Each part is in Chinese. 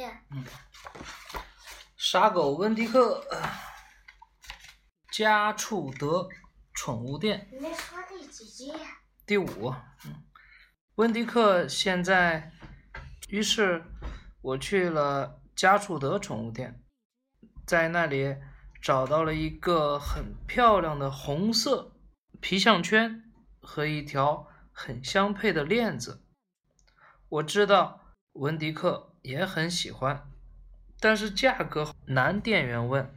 嗯，傻狗温迪克，家畜德宠物店。你在说第几集？第五。嗯，温迪克现在，于是我去了家畜德宠物店，在那里找到了一个很漂亮的红色皮项圈和一条很相配的链子。我知道温迪克也很喜欢。但是价格，男店员问。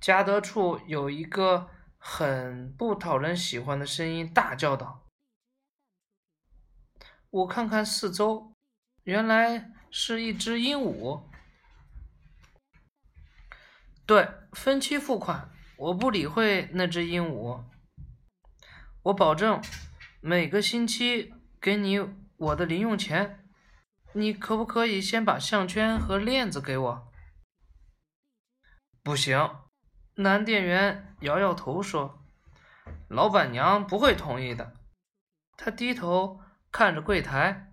加德处有一个很不讨人喜欢的声音大叫道：“我看看四周，原来是一只鹦鹉。对，分期付款，我不理会那只鹦鹉。我保证每个星期给你我的零用钱。”你可不可以先把项圈和链子给我？不行，男店员摇摇头说：“老板娘不会同意的。”他低头看着柜台，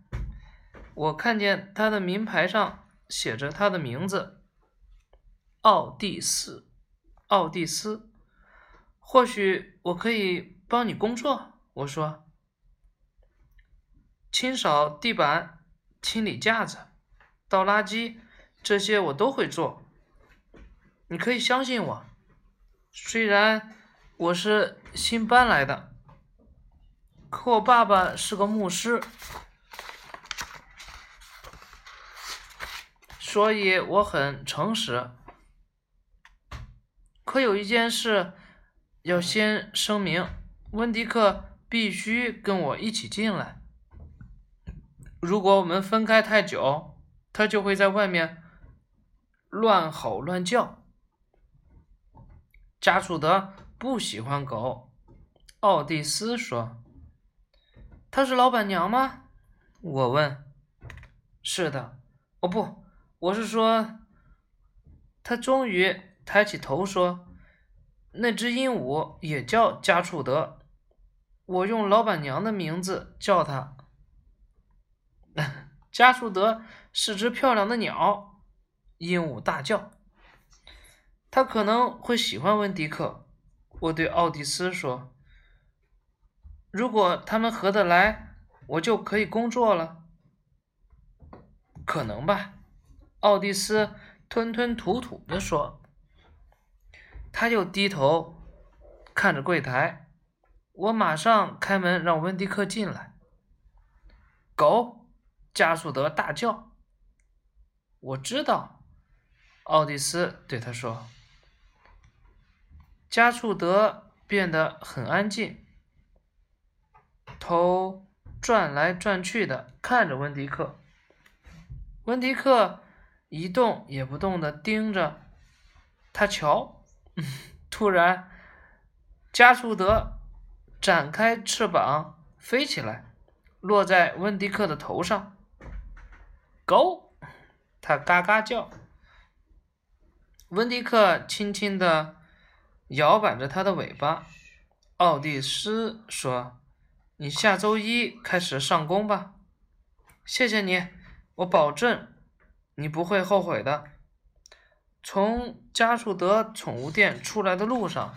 我看见他的名牌上写着他的名字——奥蒂斯。奥蒂斯，或许我可以帮你工作。我说：“清扫地板。”清理架子、倒垃圾，这些我都会做。你可以相信我，虽然我是新搬来的，可我爸爸是个牧师，所以我很诚实。可有一件事要先声明：温迪克必须跟我一起进来。如果我们分开太久，它就会在外面乱吼乱叫。加楚德不喜欢狗，奥蒂斯说：“她是老板娘吗？”我问。“是的。”“哦不，我是说……”他终于抬起头说：“那只鹦鹉也叫加楚德，我用老板娘的名字叫它。”加舒德是只漂亮的鸟，鹦鹉大叫。他可能会喜欢温迪克，我对奥蒂斯说。如果他们合得来，我就可以工作了。可能吧，奥迪斯吞吞吐吐地说。他又低头看着柜台，我马上开门让温迪克进来。狗。加速德大叫：“我知道。”奥蒂斯对他说。加速德变得很安静，头转来转去的看着温迪克。温迪克一动也不动的盯着他瞧。突然，加速德展开翅膀飞起来，落在温迪克的头上。狗，它嘎嘎叫。温迪克轻轻地摇摆着它的尾巴。奥蒂斯说：“你下周一开始上工吧。”谢谢你，我保证你不会后悔的。从加速德宠物店出来的路上，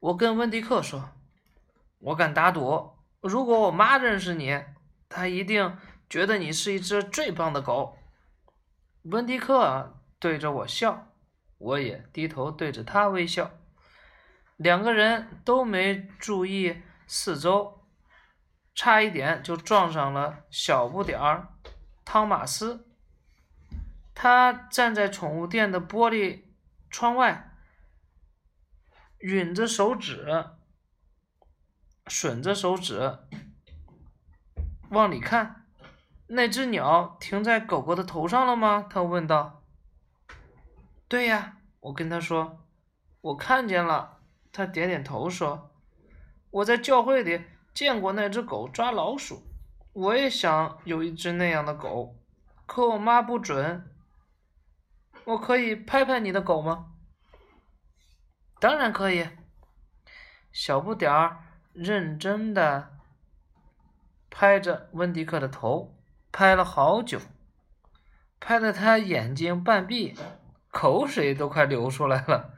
我跟温迪克说：“我敢打赌，如果我妈认识你，她一定……”觉得你是一只最棒的狗，温迪克对着我笑，我也低头对着他微笑。两个人都没注意四周，差一点就撞上了小不点儿汤马斯。他站在宠物店的玻璃窗外，吮着手指，吮着手指往里看。那只鸟停在狗狗的头上了吗？他问道。对呀，我跟他说，我看见了。他点点头说：“我在教会里见过那只狗抓老鼠，我也想有一只那样的狗，可我妈不准。我可以拍拍你的狗吗？”当然可以。小不点儿认真的拍着温迪克的头。拍了好久，拍得他眼睛半闭，口水都快流出来了。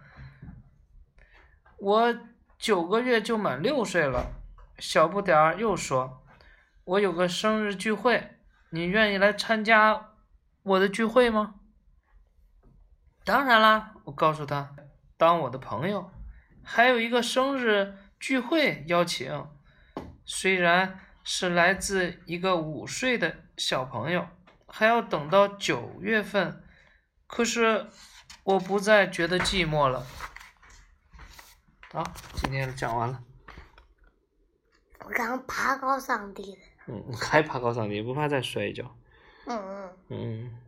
我九个月就满六岁了，小不点儿又说：“我有个生日聚会，你愿意来参加我的聚会吗？”当然啦，我告诉他，当我的朋友，还有一个生日聚会邀请，虽然是来自一个五岁的小朋友，还要等到九月份，可是我不再觉得寂寞了。好，今天讲完了。我刚爬高上帝了。嗯，还爬高上帝，不怕再摔一跤。嗯嗯。嗯。